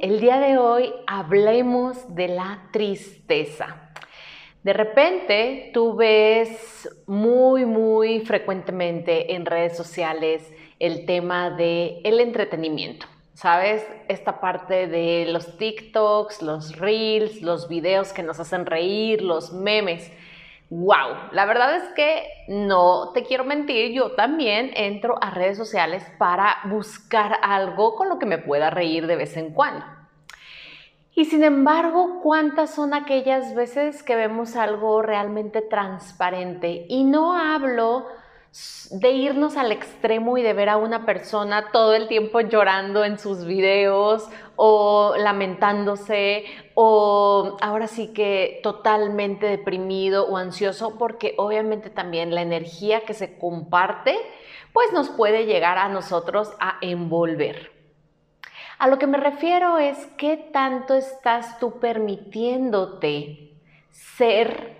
El día de hoy hablemos de la tristeza. De repente tú ves muy, muy frecuentemente en redes sociales el tema de el entretenimiento. ¿Sabes? Esta parte de los TikToks, los Reels, los videos que nos hacen reír, los memes. ¡Wow! La verdad es que no te quiero mentir, yo también entro a redes sociales para buscar algo con lo que me pueda reír de vez en cuando. Y sin embargo, ¿cuántas son aquellas veces que vemos algo realmente transparente? Y no hablo de irnos al extremo y de ver a una persona todo el tiempo llorando en sus videos o lamentándose o ahora sí que totalmente deprimido o ansioso porque obviamente también la energía que se comparte pues nos puede llegar a nosotros a envolver. A lo que me refiero es qué tanto estás tú permitiéndote ser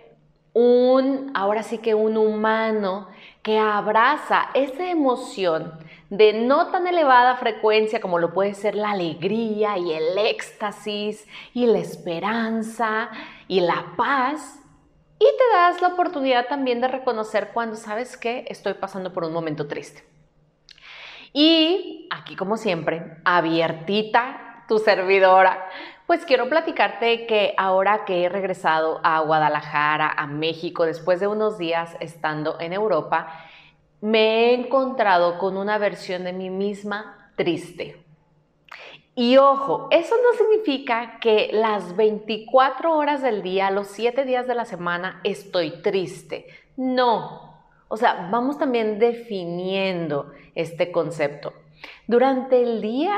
un, ahora sí que un humano que abraza esa emoción de no tan elevada frecuencia como lo puede ser la alegría y el éxtasis y la esperanza y la paz. Y te das la oportunidad también de reconocer cuando sabes que estoy pasando por un momento triste. Y aquí, como siempre, abiertita tu servidora, pues quiero platicarte que ahora que he regresado a Guadalajara, a México, después de unos días estando en Europa, me he encontrado con una versión de mí misma triste. Y ojo, eso no significa que las 24 horas del día, los 7 días de la semana estoy triste. No. O sea, vamos también definiendo este concepto. Durante el día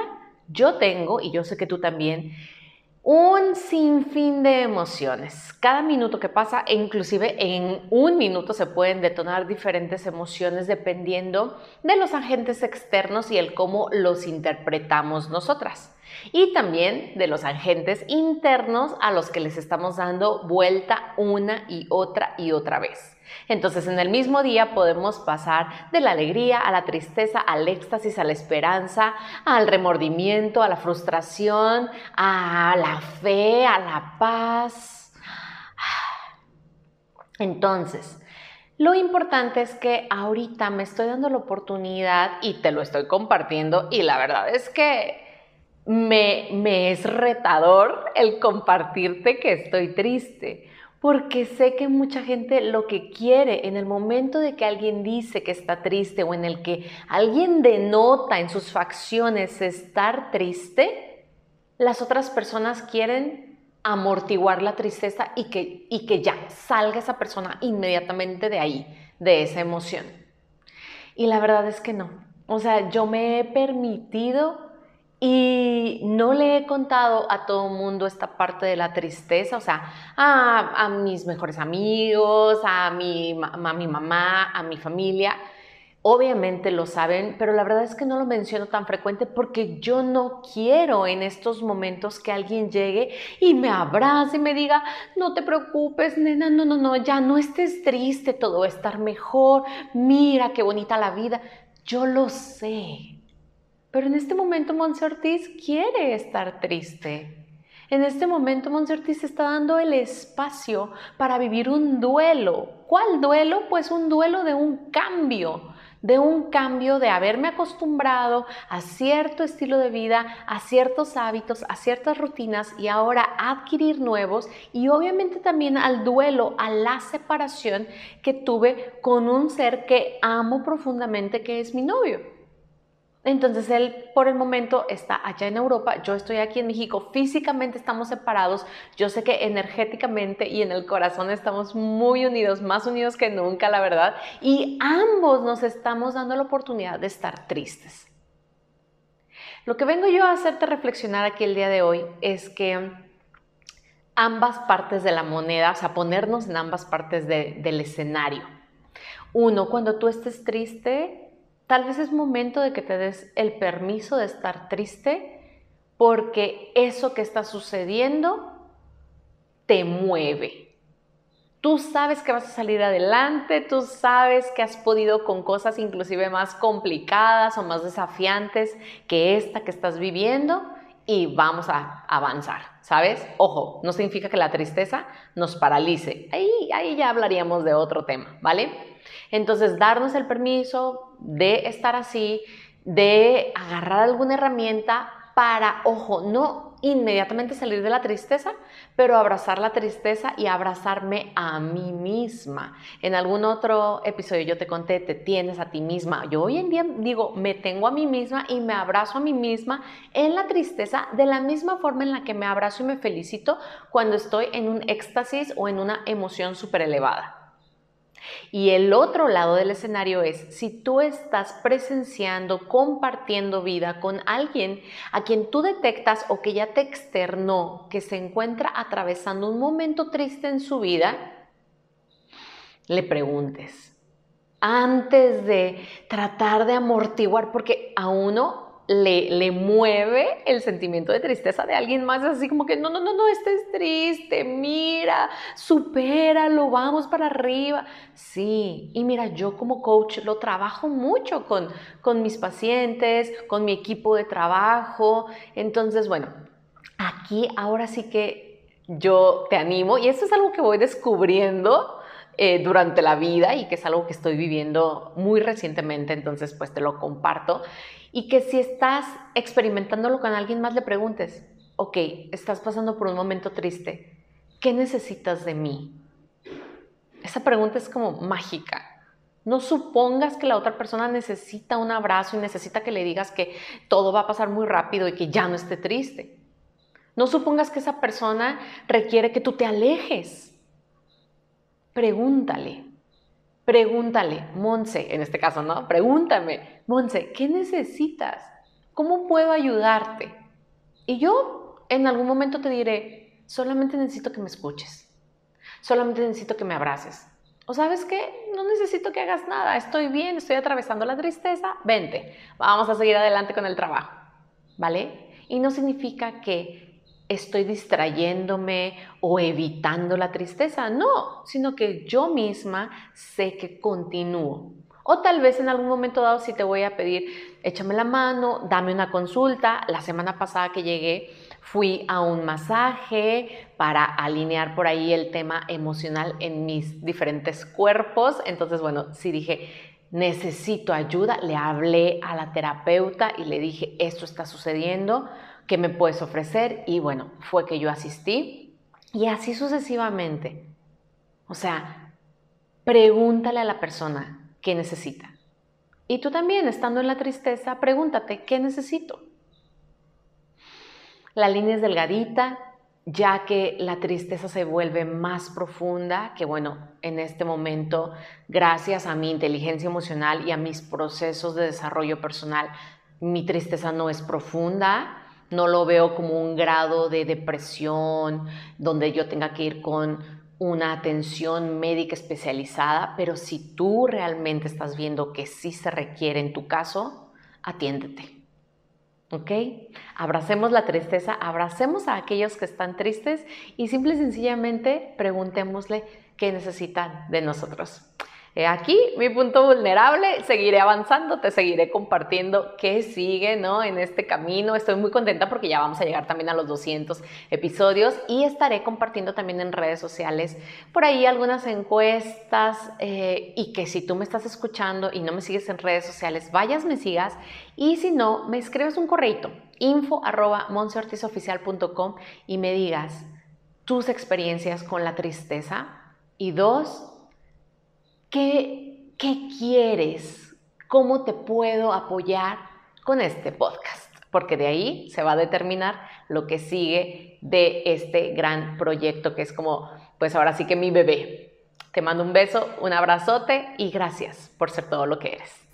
yo tengo, y yo sé que tú también, un sinfín de emociones. Cada minuto que pasa, e inclusive en un minuto se pueden detonar diferentes emociones dependiendo de los agentes externos y el cómo los interpretamos nosotras. Y también de los agentes internos a los que les estamos dando vuelta una y otra y otra vez. Entonces, en el mismo día podemos pasar de la alegría a la tristeza, al éxtasis, a la esperanza, al remordimiento, a la frustración, a la fe, a la paz. Entonces, lo importante es que ahorita me estoy dando la oportunidad y te lo estoy compartiendo y la verdad es que me, es retador el compartirte que estoy triste porque sé que mucha gente lo que quiere en el momento de que alguien dice que está triste o en el que alguien denota en sus facciones estar triste, las otras personas quieren amortiguar la tristeza y que, y que ya salga esa persona inmediatamente de ahí, de esa emoción. Y la verdad es que no. O sea, yo me he permitido y no le he contado a todo el mundo esta parte de la tristeza, o sea, a, mis mejores amigos, a mi, a mi mamá, a mi familia. Obviamente lo saben, pero la verdad es que no lo menciono tan frecuente porque yo no quiero en estos momentos que alguien llegue y me abrace y me diga, no te preocupes, nena, no, no, no, ya no estés triste, todo va a estar mejor, mira qué bonita la vida. Yo lo sé, pero en este momento Monse Ortiz quiere estar triste. En este momento Monse Ortiz está dando el espacio para vivir un duelo. ¿Cuál duelo? Pues un duelo de un cambio, de un cambio de haberme acostumbrado a cierto estilo de vida, a ciertos hábitos, a ciertas rutinas y ahora adquirir nuevos y obviamente también al duelo, a la separación que tuve con un ser que amo profundamente que es mi novio. Entonces él por el momento está allá en Europa, yo estoy aquí en México, físicamente estamos separados, yo sé que energéticamente y en el corazón estamos muy unidos, más unidos que nunca, la verdad, y ambos nos estamos dando la oportunidad de estar tristes. Lo que vengo yo a hacerte reflexionar aquí el día de hoy es que ambas partes de la moneda, o sea, ponernos en ambas partes del escenario. Uno, cuando tú estés triste, tal vez es momento de que te des el permiso de estar triste porque eso que está sucediendo te mueve. Tú sabes que vas a salir adelante, tú sabes que has podido con cosas inclusive más complicadas o más desafiantes que esta que estás viviendo y vamos a avanzar, ¿sabes? Ojo, no significa que la tristeza nos paralice. Ahí, ahí ya hablaríamos de otro tema, ¿vale? Entonces, darnos el permiso de estar así, de agarrar alguna herramienta para, ojo, no inmediatamente salir de la tristeza, pero abrazar la tristeza y abrazarme a mí misma. En algún otro episodio yo te conté, te tienes a ti misma. Yo hoy en día digo, me tengo a mí misma y me abrazo a mí misma en la tristeza de la misma forma en la que me abrazo y me felicito cuando estoy en un éxtasis o en una emoción súper elevada. Y el otro lado del escenario es si tú estás presenciando, compartiendo vida con alguien a quien tú detectas o que ya te externó que se encuentra atravesando un momento triste en su vida, le preguntes. Antes de tratar de amortiguar, porque a uno le, mueve el sentimiento de tristeza de alguien más, así como que no, no, no, no, estés triste, mira, supéralo, vamos para arriba. Sí, y mira, yo como coach lo trabajo mucho con, con mis pacientes, con mi equipo de trabajo. Entonces, bueno, aquí ahora sí que yo te animo, y esto es algo que voy descubriendo. Eh, durante la vida y que es algo que estoy viviendo muy recientemente, entonces pues te lo comparto y que si estás experimentándolo con alguien más le preguntes, ok, estás pasando por un momento triste, ¿qué necesitas de mí? Esa pregunta es como mágica. No supongas que la otra persona necesita un abrazo y necesita que le digas que todo va a pasar muy rápido y que ya no esté triste. No supongas que esa persona requiere que tú te alejes. Pregúntale, Pregúntale, Monse, en este caso, ¿no? Pregúntame, Monse, ¿qué necesitas? ¿Cómo puedo ayudarte? Y yo en algún momento te diré, solamente necesito que me escuches, solamente necesito que me abraces. O sabes qué, no necesito que hagas nada, estoy bien, estoy atravesando la tristeza, vente, vamos a seguir adelante con el trabajo, ¿vale? Y no significa que estoy distrayéndome o evitando la tristeza, no, sino que yo misma sé que continúo. O tal vez en algún momento dado si te voy a pedir, échame la mano, dame una consulta. La semana pasada que llegué fui a un masaje para alinear por ahí el tema emocional en mis diferentes cuerpos. Entonces, bueno, sí dije, necesito ayuda. Le hablé a la terapeuta y le dije, esto está sucediendo ¿qué me puedes ofrecer? Y bueno, fue que yo asistí y así sucesivamente. O sea, pregúntale a la persona qué necesita. Y tú también, estando en la tristeza, pregúntate, ¿qué necesito? La línea es delgadita, ya que la tristeza se vuelve más profunda, que bueno, en este momento, gracias a mi inteligencia emocional y a mis procesos de desarrollo personal, mi tristeza no es profunda, no lo veo como un grado de depresión donde yo tenga que ir con una atención médica especializada, pero si tú realmente estás viendo que sí se requiere en tu caso, atiéndete. ¿Ok? Abracemos la tristeza, abracemos a aquellos que están tristes y simple y sencillamente preguntémosle qué necesitan de nosotros aquí mi punto vulnerable, seguiré avanzando, te seguiré compartiendo qué sigue ¿no? en este camino. Estoy muy contenta porque ya vamos a llegar también a los 200 episodios y estaré compartiendo también en redes sociales por ahí algunas encuestas eh, y que si tú me estás escuchando y no me sigues en redes sociales, vayas, me sigas y si no, me escribes un correito info arroba y me digas tus experiencias con la tristeza y dos, ¿Qué, quieres? ¿Cómo te puedo apoyar con este podcast? Porque de ahí se va a determinar lo que sigue de este gran proyecto que es como, pues ahora sí que mi bebé. Te mando un beso, un abrazote y gracias por ser todo lo que eres.